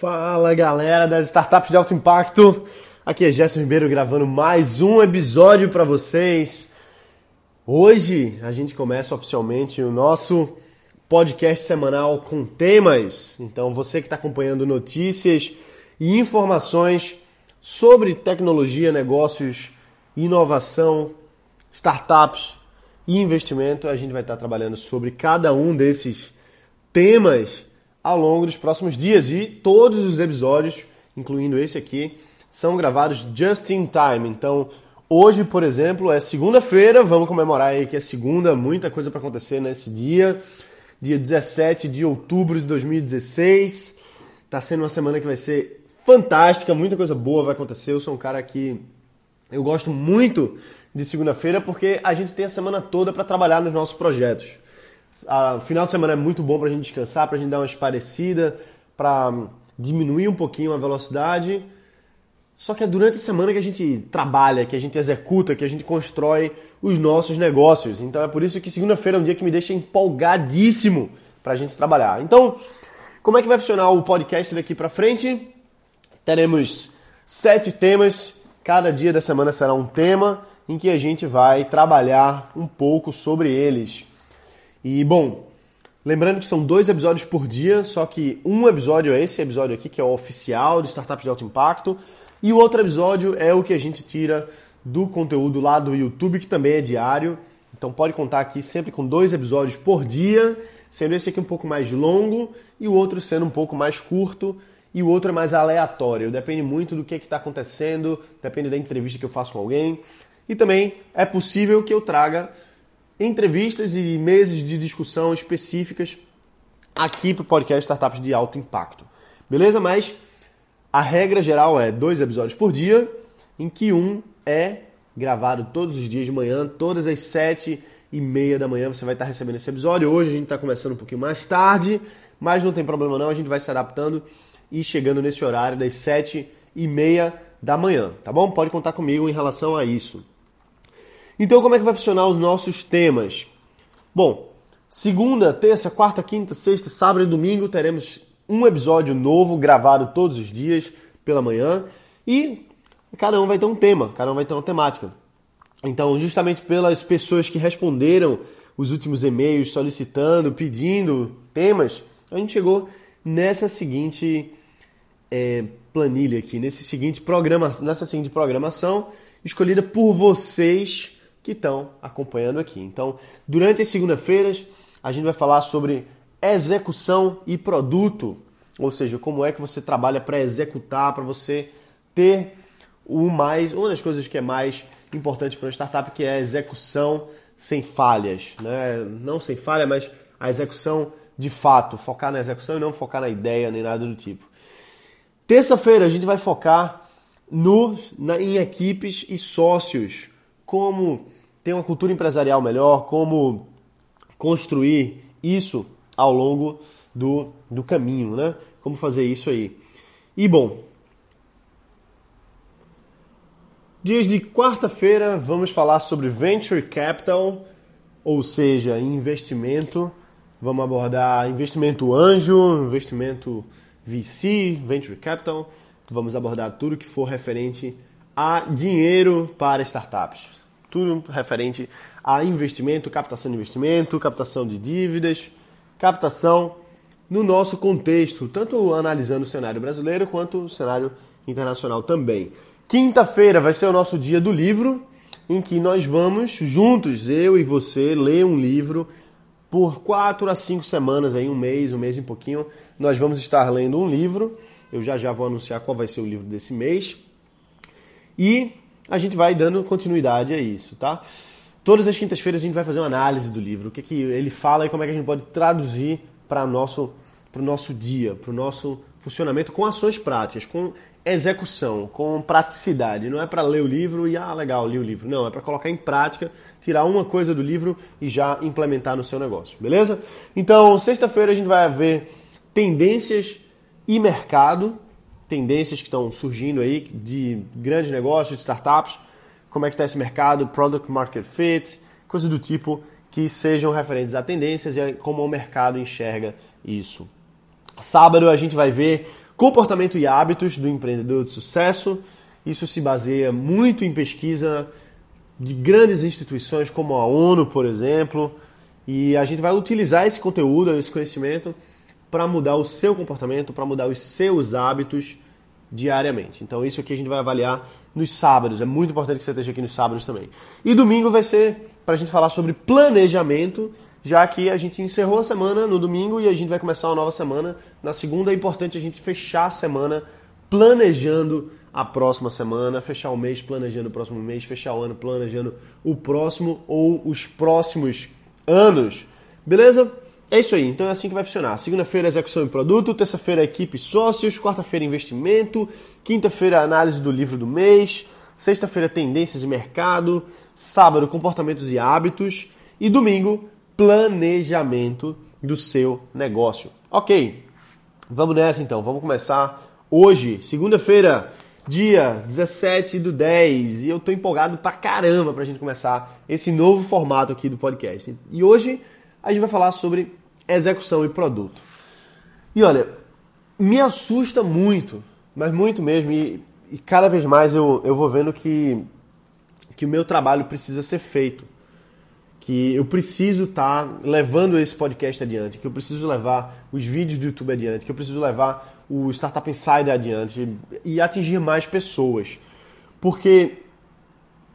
Fala galera das startups de alto impacto, aqui é Gerson Ribeiro gravando mais um episódio para vocês. Hoje a gente começa oficialmente o nosso podcast semanal com temas. Então você que está acompanhando notícias e informações sobre tecnologia, negócios, inovação, startups e investimento, a gente vai estar trabalhando sobre cada um desses temas ao longo dos próximos dias e todos os episódios, incluindo esse aqui, são gravados just in time. Então, hoje, por exemplo, é segunda-feira, vamos comemorar aí que é segunda, muita coisa para acontecer nesse dia, dia 17 de outubro de 2016. Tá sendo uma semana que vai ser fantástica, muita coisa boa vai acontecer. Eu sou um cara que eu gosto muito de segunda-feira porque a gente tem a semana toda para trabalhar nos nossos projetos. O final de semana é muito bom para a gente descansar, para a gente dar uma esparecida, para diminuir um pouquinho a velocidade. Só que é durante a semana que a gente trabalha, que a gente executa, que a gente constrói os nossos negócios. Então é por isso que segunda-feira é um dia que me deixa empolgadíssimo para a gente trabalhar. Então, como é que vai funcionar o podcast daqui para frente? Teremos sete temas. Cada dia da semana será um tema em que a gente vai trabalhar um pouco sobre eles. E bom, lembrando que são dois episódios por dia, só que um episódio é esse episódio aqui, que é o oficial de Startups de Alto Impacto, e o outro episódio é o que a gente tira do conteúdo lá do YouTube, que também é diário. Então pode contar aqui sempre com dois episódios por dia, sendo esse aqui um pouco mais longo e o outro sendo um pouco mais curto e o outro é mais aleatório. Depende muito do que está acontecendo, depende da entrevista que eu faço com alguém. E também é possível que eu traga entrevistas e meses de discussão específicas aqui para o podcast Startups de Alto Impacto. Beleza? Mas a regra geral é dois episódios por dia, em que um é gravado todos os dias de manhã, todas as sete e meia da manhã você vai estar recebendo esse episódio. Hoje a gente está começando um pouquinho mais tarde, mas não tem problema não, a gente vai se adaptando e chegando nesse horário das sete e meia da manhã, tá bom? Pode contar comigo em relação a isso. Então, como é que vai funcionar os nossos temas? Bom, segunda, terça, quarta, quinta, sexta, sábado e domingo teremos um episódio novo gravado todos os dias pela manhã e cada um vai ter um tema, cada um vai ter uma temática. Então, justamente pelas pessoas que responderam os últimos e-mails solicitando, pedindo temas, a gente chegou nessa seguinte é, planilha aqui, nesse seguinte programa, nessa seguinte programação escolhida por vocês que estão acompanhando aqui. Então, durante as segunda-feiras, a gente vai falar sobre execução e produto, ou seja, como é que você trabalha para executar, para você ter o mais, uma das coisas que é mais importante para uma startup, que é a execução sem falhas, né? Não sem falha, mas a execução de fato, focar na execução e não focar na ideia nem nada do tipo. Terça-feira a gente vai focar no, na, em equipes e sócios como ter uma cultura empresarial melhor, como construir isso ao longo do, do caminho, né? Como fazer isso aí. E bom, dias de quarta-feira vamos falar sobre Venture Capital, ou seja, investimento. Vamos abordar investimento anjo, investimento VC, Venture Capital. Vamos abordar tudo que for referente a dinheiro para startups tudo referente a investimento, captação de investimento, captação de dívidas, captação no nosso contexto, tanto analisando o cenário brasileiro quanto o cenário internacional também. Quinta-feira vai ser o nosso dia do livro, em que nós vamos juntos, eu e você, ler um livro por quatro a cinco semanas, aí um mês, um mês e pouquinho, nós vamos estar lendo um livro. Eu já já vou anunciar qual vai ser o livro desse mês. E a gente vai dando continuidade a isso, tá? Todas as quintas-feiras a gente vai fazer uma análise do livro, o que, que ele fala e como é que a gente pode traduzir para nosso o nosso dia, para o nosso funcionamento com ações práticas, com execução, com praticidade. Não é para ler o livro e, ah, legal, li o livro. Não, é para colocar em prática, tirar uma coisa do livro e já implementar no seu negócio, beleza? Então, sexta-feira a gente vai ver tendências e mercado, tendências que estão surgindo aí de grandes negócios, de startups, como é que está esse mercado, product market fit, coisas do tipo que sejam referentes a tendências e a como o mercado enxerga isso. Sábado a gente vai ver comportamento e hábitos do empreendedor de sucesso. Isso se baseia muito em pesquisa de grandes instituições como a ONU, por exemplo, e a gente vai utilizar esse conteúdo, esse conhecimento para mudar o seu comportamento, para mudar os seus hábitos diariamente. Então isso aqui a gente vai avaliar nos sábados. É muito importante que você esteja aqui nos sábados também. E domingo vai ser para a gente falar sobre planejamento, já que a gente encerrou a semana no domingo e a gente vai começar uma nova semana. Na segunda é importante a gente fechar a semana planejando a próxima semana, fechar o mês planejando o próximo mês, fechar o ano planejando o próximo ou os próximos anos. Beleza? É isso aí, então é assim que vai funcionar. Segunda-feira, execução de produto, terça-feira, equipe sócios, quarta-feira, investimento, quinta-feira, análise do livro do mês, sexta-feira, tendências de mercado, sábado, comportamentos e hábitos e domingo, planejamento do seu negócio. Ok, vamos nessa então, vamos começar hoje, segunda-feira, dia 17 do 10, e eu tô empolgado pra caramba pra gente começar esse novo formato aqui do podcast. E hoje a gente vai falar sobre execução e produto. E olha, me assusta muito, mas muito mesmo, e, e cada vez mais eu, eu vou vendo que, que o meu trabalho precisa ser feito. Que eu preciso estar tá levando esse podcast adiante, que eu preciso levar os vídeos do YouTube adiante, que eu preciso levar o Startup Insider adiante e atingir mais pessoas. Porque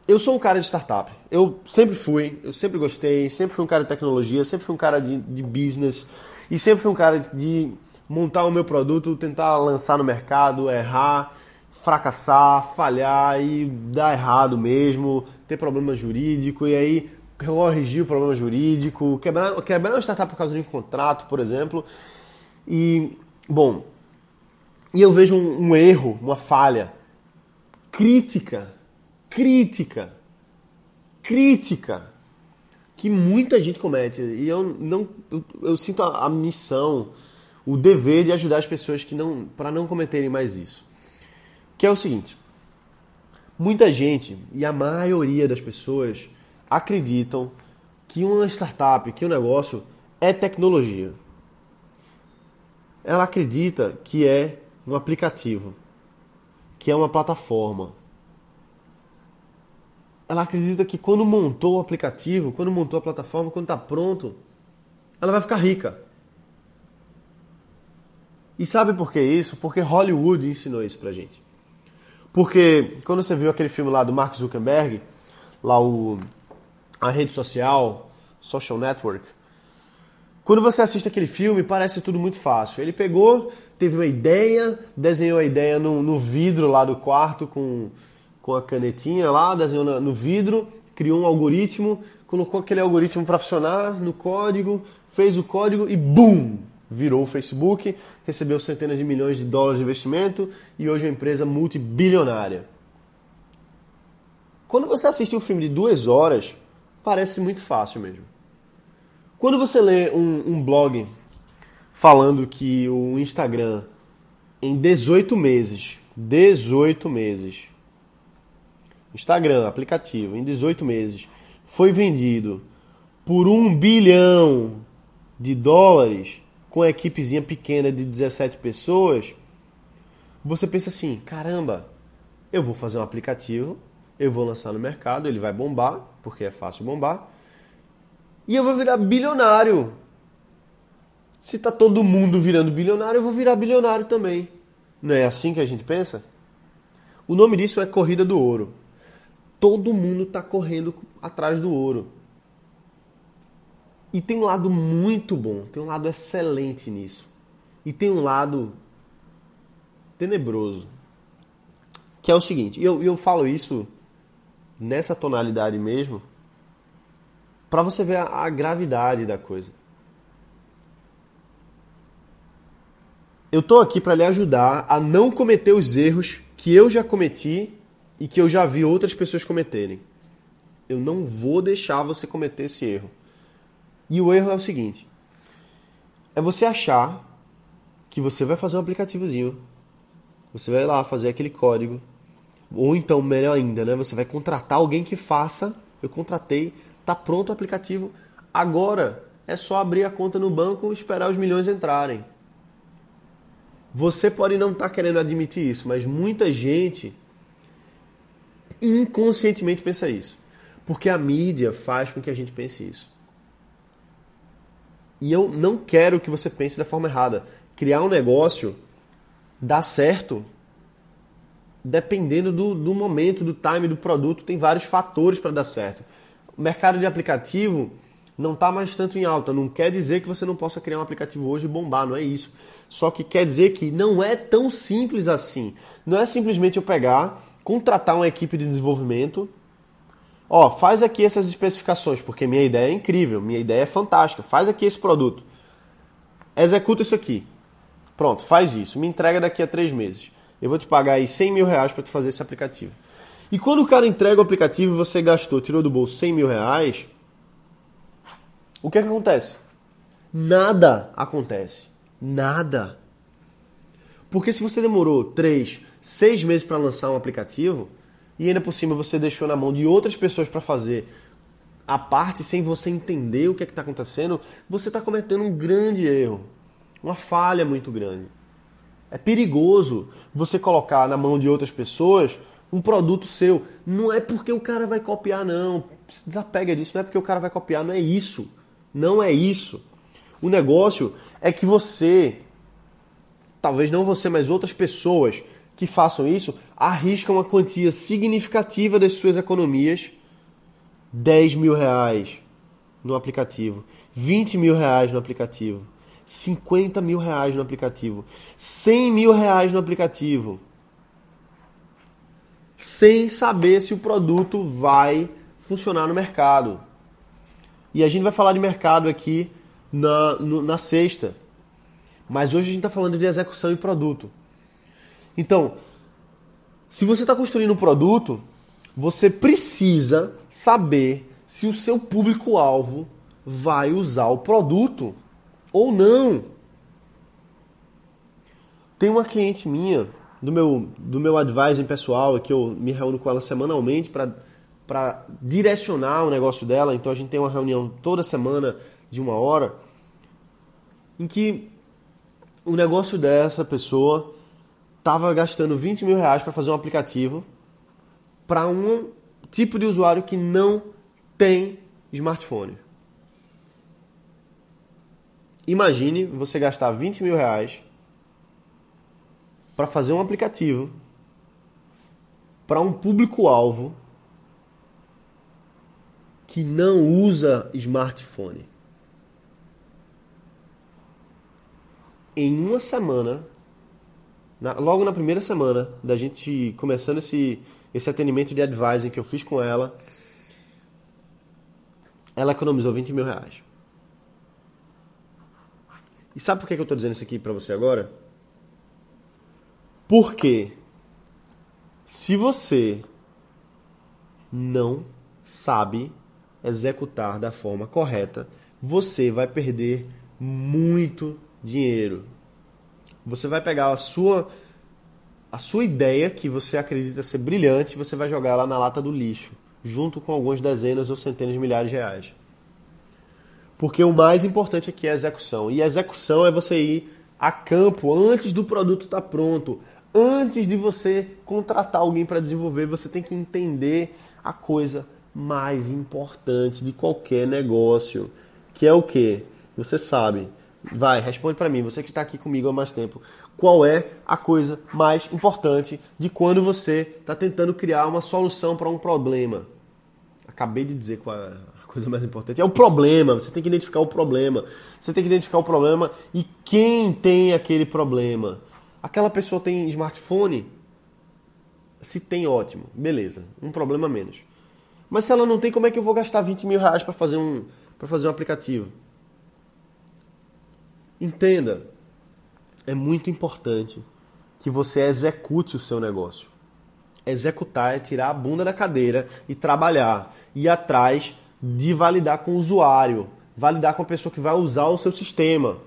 eu sou um cara de startup. Eu sempre fui, eu sempre gostei, sempre fui um cara de tecnologia, sempre fui um cara de, de business e sempre fui um cara de montar o meu produto, tentar lançar no mercado, errar, fracassar, falhar e dar errado mesmo, ter problema jurídico e aí corrigir o problema jurídico, quebrar, quebrar uma startup por causa de um contrato, por exemplo. E, bom, e eu vejo um, um erro, uma falha crítica crítica. Crítica que muita gente comete. E eu não eu, eu sinto a, a, missão, o dever de ajudar as pessoas que não para não cometerem mais isso. Que é o seguinte: muita gente e a maioria das pessoas acreditam que uma startup, que um negócio é tecnologia. Ela acredita que é um aplicativo, que é uma plataforma, ela acredita que quando montou o aplicativo, quando montou a plataforma, quando está pronto, ela vai ficar rica. E sabe por que isso? Porque Hollywood ensinou isso pra gente. Porque quando você viu aquele filme lá do Mark Zuckerberg, lá o a rede social, social network, quando você assiste aquele filme, parece tudo muito fácil. Ele pegou, teve uma ideia, desenhou a ideia no, no vidro lá do quarto com com a canetinha lá, desenhou no vidro, criou um algoritmo, colocou aquele algoritmo para funcionar no código, fez o código e BUM! Virou o Facebook, recebeu centenas de milhões de dólares de investimento e hoje é uma empresa multibilionária. Quando você assiste um filme de duas horas, parece muito fácil mesmo. Quando você lê um, um blog falando que o Instagram, em 18 meses, 18 meses, Instagram, aplicativo, em 18 meses, foi vendido por um bilhão de dólares com a equipezinha pequena de 17 pessoas, você pensa assim: caramba, eu vou fazer um aplicativo, eu vou lançar no mercado, ele vai bombar, porque é fácil bombar, e eu vou virar bilionário. Se tá todo mundo virando bilionário, eu vou virar bilionário também. Não é assim que a gente pensa? O nome disso é corrida do ouro todo mundo está correndo atrás do ouro. E tem um lado muito bom, tem um lado excelente nisso. E tem um lado tenebroso. Que é o seguinte, eu, eu falo isso nessa tonalidade mesmo, para você ver a, a gravidade da coisa. Eu tô aqui para lhe ajudar a não cometer os erros que eu já cometi e que eu já vi outras pessoas cometerem. Eu não vou deixar você cometer esse erro. E o erro é o seguinte: é você achar que você vai fazer um aplicativozinho, você vai lá fazer aquele código, ou então, melhor ainda, né, você vai contratar alguém que faça. Eu contratei, tá pronto o aplicativo. Agora é só abrir a conta no banco e esperar os milhões entrarem. Você pode não estar tá querendo admitir isso, mas muita gente inconscientemente pensa isso. Porque a mídia faz com que a gente pense isso. E eu não quero que você pense da forma errada. Criar um negócio dá certo dependendo do, do momento, do time do produto, tem vários fatores para dar certo. O mercado de aplicativo não está mais tanto em alta. Não quer dizer que você não possa criar um aplicativo hoje e bombar, não é isso. Só que quer dizer que não é tão simples assim. Não é simplesmente eu pegar, contratar uma equipe de desenvolvimento, ó, faz aqui essas especificações, porque minha ideia é incrível, minha ideia é fantástica, faz aqui esse produto. Executa isso aqui. Pronto, faz isso. Me entrega daqui a três meses. Eu vou te pagar aí 100 mil reais para tu fazer esse aplicativo. E quando o cara entrega o aplicativo e você gastou, tirou do bolso 100 mil reais, o que, é que acontece? Nada acontece. Nada. Porque se você demorou 3, 6 meses para lançar um aplicativo e ainda por cima você deixou na mão de outras pessoas para fazer a parte sem você entender o que é está acontecendo, você está cometendo um grande erro. Uma falha muito grande. É perigoso você colocar na mão de outras pessoas um produto seu. Não é porque o cara vai copiar, não. Se desapega disso, não é porque o cara vai copiar, não é isso. Não é isso. O negócio é que você, talvez não você, mas outras pessoas que façam isso, arriscam uma quantia significativa das suas economias, 10 mil reais no aplicativo, 20 mil reais no aplicativo, 50 mil reais no aplicativo, 100 mil reais no aplicativo, sem saber se o produto vai funcionar no mercado. E a gente vai falar de mercado aqui na, no, na sexta. Mas hoje a gente está falando de execução e produto. Então, se você está construindo um produto, você precisa saber se o seu público-alvo vai usar o produto ou não. Tem uma cliente minha do meu, do meu advising pessoal, que eu me reúno com ela semanalmente para direcionar o negócio dela. Então a gente tem uma reunião toda semana de uma hora em que o negócio dessa pessoa estava gastando 20 mil reais para fazer um aplicativo para um tipo de usuário que não tem smartphone. Imagine você gastar 20 mil reais para fazer um aplicativo para um público-alvo que não usa smartphone. Em uma semana, na, logo na primeira semana da gente começando esse, esse atendimento de advising que eu fiz com ela, ela economizou 20 mil reais. E sabe por que eu estou dizendo isso aqui para você agora? Porque se você não sabe executar da forma correta, você vai perder muito dinheiro. Você vai pegar a sua a sua ideia que você acredita ser brilhante, você vai jogar ela na lata do lixo, junto com algumas dezenas ou centenas de milhares de reais. Porque o mais importante aqui é a execução. E a execução é você ir a campo antes do produto estar tá pronto. Antes de você contratar alguém para desenvolver, você tem que entender a coisa mais importante de qualquer negócio, que é o que? Você sabe. Vai, responde para mim, você que está aqui comigo há mais tempo. Qual é a coisa mais importante de quando você está tentando criar uma solução para um problema? Acabei de dizer qual é a coisa mais importante. É o problema, você tem que identificar o problema. Você tem que identificar o problema e quem tem aquele problema. Aquela pessoa tem smartphone? Se tem, ótimo. Beleza, um problema menos. Mas se ela não tem, como é que eu vou gastar 20 mil reais para fazer, um, fazer um aplicativo? Entenda, é muito importante que você execute o seu negócio. Executar é tirar a bunda da cadeira e trabalhar, ir atrás de validar com o usuário, validar com a pessoa que vai usar o seu sistema.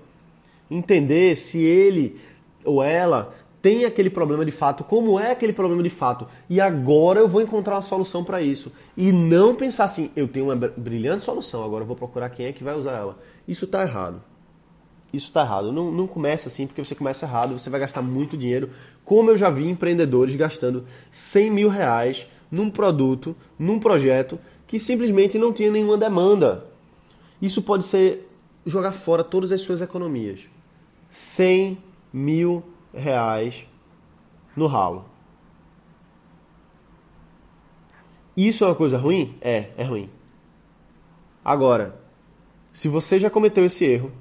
Entender se ele ou ela tem aquele problema de fato, como é aquele problema de fato, e agora eu vou encontrar uma solução para isso. E não pensar assim, eu tenho uma brilhante solução, agora eu vou procurar quem é que vai usar ela. Isso está errado. Isso está errado. Não, não começa assim, porque você começa errado, você vai gastar muito dinheiro. Como eu já vi empreendedores gastando 100 mil reais num produto, num projeto que simplesmente não tinha nenhuma demanda. Isso pode ser jogar fora todas as suas economias. 100 mil reais no ralo. Isso é uma coisa ruim? É, é ruim. Agora, se você já cometeu esse erro,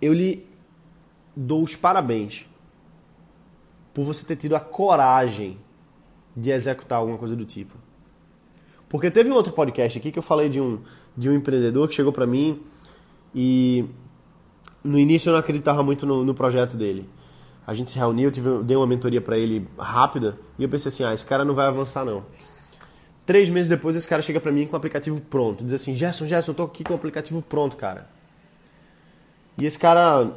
eu lhe dou os parabéns por você ter tido a coragem de executar alguma coisa do tipo. Porque teve um outro podcast aqui que eu falei de um, de um empreendedor que chegou para mim e no início eu não acreditava muito no, no projeto dele. A gente se reuniu, eu tive, dei uma mentoria para ele rápida e eu pensei assim, ah, esse cara não vai avançar não. Três meses depois esse cara chega para mim com o aplicativo pronto, diz assim, Gerson, Gerson, eu tô aqui com o aplicativo pronto, cara. E esse cara,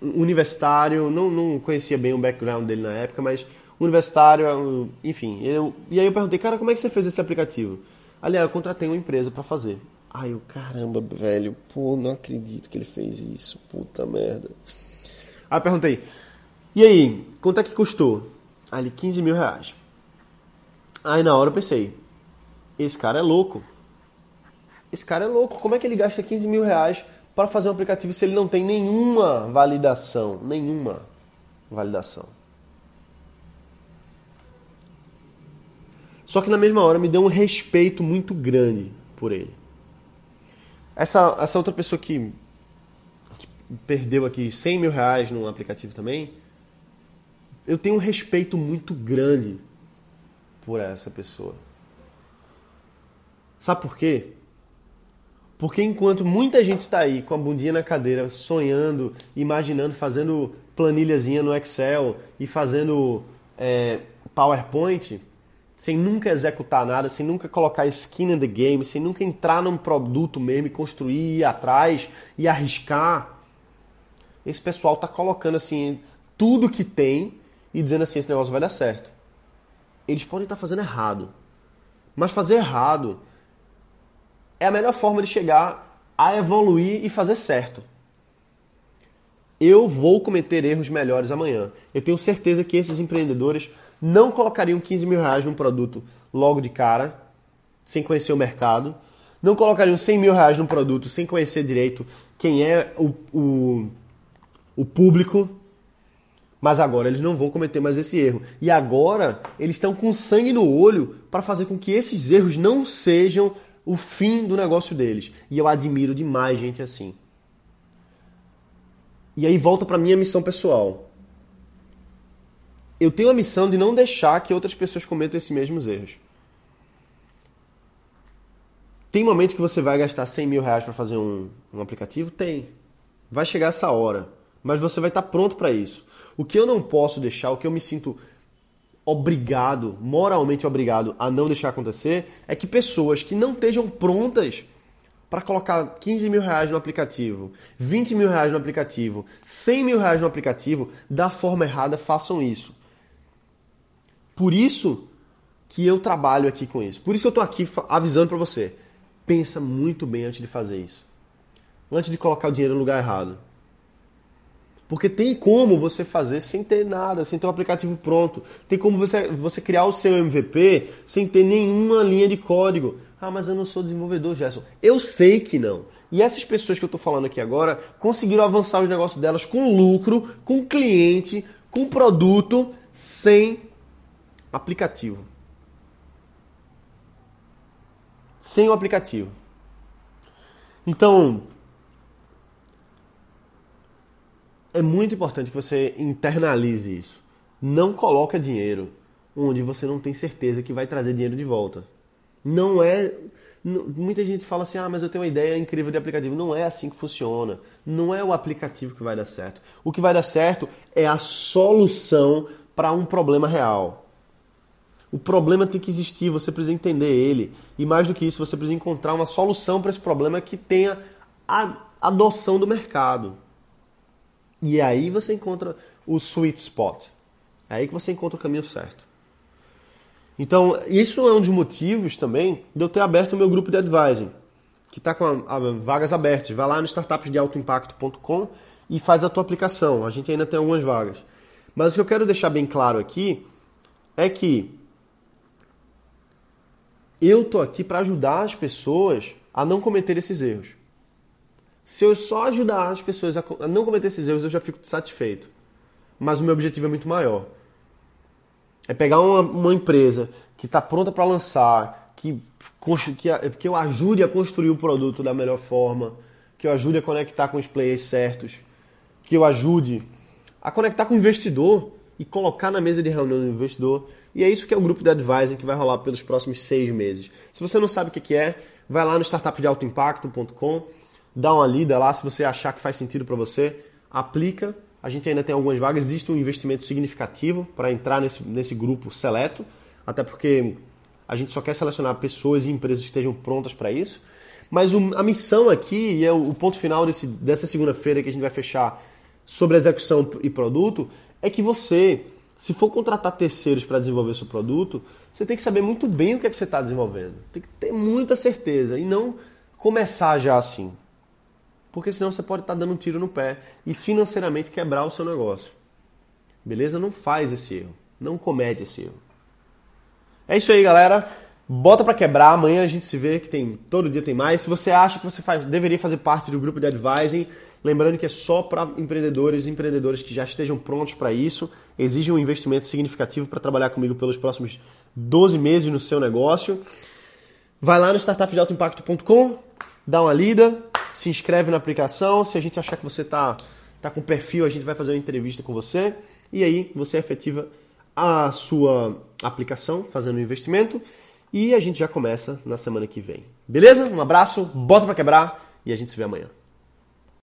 universitário, não, não conhecia bem o background dele na época, mas universitário, enfim. Eu, e aí eu perguntei, cara, como é que você fez esse aplicativo? Aliás, eu contratei uma empresa para fazer. Ai, eu, caramba, velho, pô, não acredito que ele fez isso, puta merda. Aí eu perguntei, e aí, quanto é que custou? Aí ele, 15 mil reais. Aí na hora eu pensei, esse cara é louco. Esse cara é louco, como é que ele gasta 15 mil reais para fazer um aplicativo se ele não tem nenhuma validação? Nenhuma validação. Só que na mesma hora me deu um respeito muito grande por ele. Essa, essa outra pessoa que, que perdeu aqui 100 mil reais no aplicativo também, eu tenho um respeito muito grande por essa pessoa. Sabe por quê? Porque enquanto muita gente está aí com a bundinha na cadeira, sonhando, imaginando, fazendo planilhazinha no Excel e fazendo é, PowerPoint, sem nunca executar nada, sem nunca colocar skin in the game, sem nunca entrar num produto mesmo e construir, ir atrás e arriscar. Esse pessoal tá colocando assim tudo que tem e dizendo assim esse negócio vai dar certo. Eles podem estar tá fazendo errado, mas fazer errado é a melhor forma de chegar a evoluir e fazer certo. Eu vou cometer erros melhores amanhã. Eu tenho certeza que esses empreendedores não colocariam 15 mil reais num produto logo de cara, sem conhecer o mercado. Não colocariam 100 mil reais num produto sem conhecer direito quem é o, o, o público. Mas agora eles não vão cometer mais esse erro. E agora eles estão com sangue no olho para fazer com que esses erros não sejam o fim do negócio deles. E eu admiro demais gente assim. E aí volta para minha missão pessoal eu tenho a missão de não deixar que outras pessoas cometam esses mesmos erros. Tem momento que você vai gastar 100 mil reais para fazer um, um aplicativo? Tem. Vai chegar essa hora. Mas você vai estar pronto para isso. O que eu não posso deixar, o que eu me sinto obrigado, moralmente obrigado a não deixar acontecer, é que pessoas que não estejam prontas para colocar 15 mil reais no aplicativo, 20 mil reais no aplicativo, 100 mil reais no aplicativo, da forma errada, façam isso. Por isso que eu trabalho aqui com isso. Por isso que eu estou aqui avisando para você. Pensa muito bem antes de fazer isso. Antes de colocar o dinheiro no lugar errado. Porque tem como você fazer sem ter nada, sem ter um aplicativo pronto. Tem como você, você criar o seu MVP sem ter nenhuma linha de código. Ah, mas eu não sou desenvolvedor, Gerson. Eu sei que não. E essas pessoas que eu estou falando aqui agora conseguiram avançar os negócios delas com lucro, com cliente, com produto, sem aplicativo. Sem o aplicativo. Então, é muito importante que você internalize isso. Não coloca dinheiro onde você não tem certeza que vai trazer dinheiro de volta. Não é. Muita gente fala assim: ah, mas eu tenho uma ideia incrível de aplicativo. Não é assim que funciona. Não é o aplicativo que vai dar certo. O que vai dar certo é a solução para um problema real. O problema tem que existir, você precisa entender ele. E mais do que isso, você precisa encontrar uma solução para esse problema que tenha a adoção do mercado. E aí você encontra o sweet spot. É aí que você encontra o caminho certo. Então, isso é um dos motivos também de eu ter aberto o meu grupo de advising, que está com a, a, vagas abertas. Vai lá no startupsdealtoimpacto.com e faz a tua aplicação. A gente ainda tem algumas vagas. Mas o que eu quero deixar bem claro aqui é que eu tô aqui para ajudar as pessoas a não cometer esses erros. Se eu só ajudar as pessoas a não cometer esses erros, eu já fico satisfeito. Mas o meu objetivo é muito maior. É pegar uma, uma empresa que está pronta para lançar, que, que, que eu ajude a construir o produto da melhor forma, que eu ajude a conectar com os players certos, que eu ajude a conectar com o investidor e colocar na mesa de reunião do investidor. E é isso que é o grupo de advising que vai rolar pelos próximos seis meses. Se você não sabe o que é, vai lá no startupdealtoimpacto.com, dá uma lida lá se você achar que faz sentido para você, aplica. A gente ainda tem algumas vagas, existe um investimento significativo para entrar nesse, nesse grupo seleto, até porque a gente só quer selecionar pessoas e empresas que estejam prontas para isso. Mas o, a missão aqui, e é o, o ponto final desse, dessa segunda-feira que a gente vai fechar sobre execução e produto, é que você, se for contratar terceiros para desenvolver seu produto, você tem que saber muito bem o que, é que você está desenvolvendo. Tem que ter muita certeza e não começar já assim. Porque senão você pode estar tá dando um tiro no pé e financeiramente quebrar o seu negócio. Beleza? Não faz esse erro. Não comete esse erro. É isso aí, galera. Bota para quebrar. Amanhã a gente se vê que tem todo dia tem mais. Se você acha que você faz, deveria fazer parte do grupo de advising, Lembrando que é só para empreendedores e empreendedores que já estejam prontos para isso, exige um investimento significativo para trabalhar comigo pelos próximos 12 meses no seu negócio. Vai lá no startupdealtoimpacto.com, dá uma lida, se inscreve na aplicação. Se a gente achar que você está tá com perfil, a gente vai fazer uma entrevista com você. E aí você efetiva a sua aplicação, fazendo o um investimento. E a gente já começa na semana que vem. Beleza? Um abraço, bota para quebrar e a gente se vê amanhã.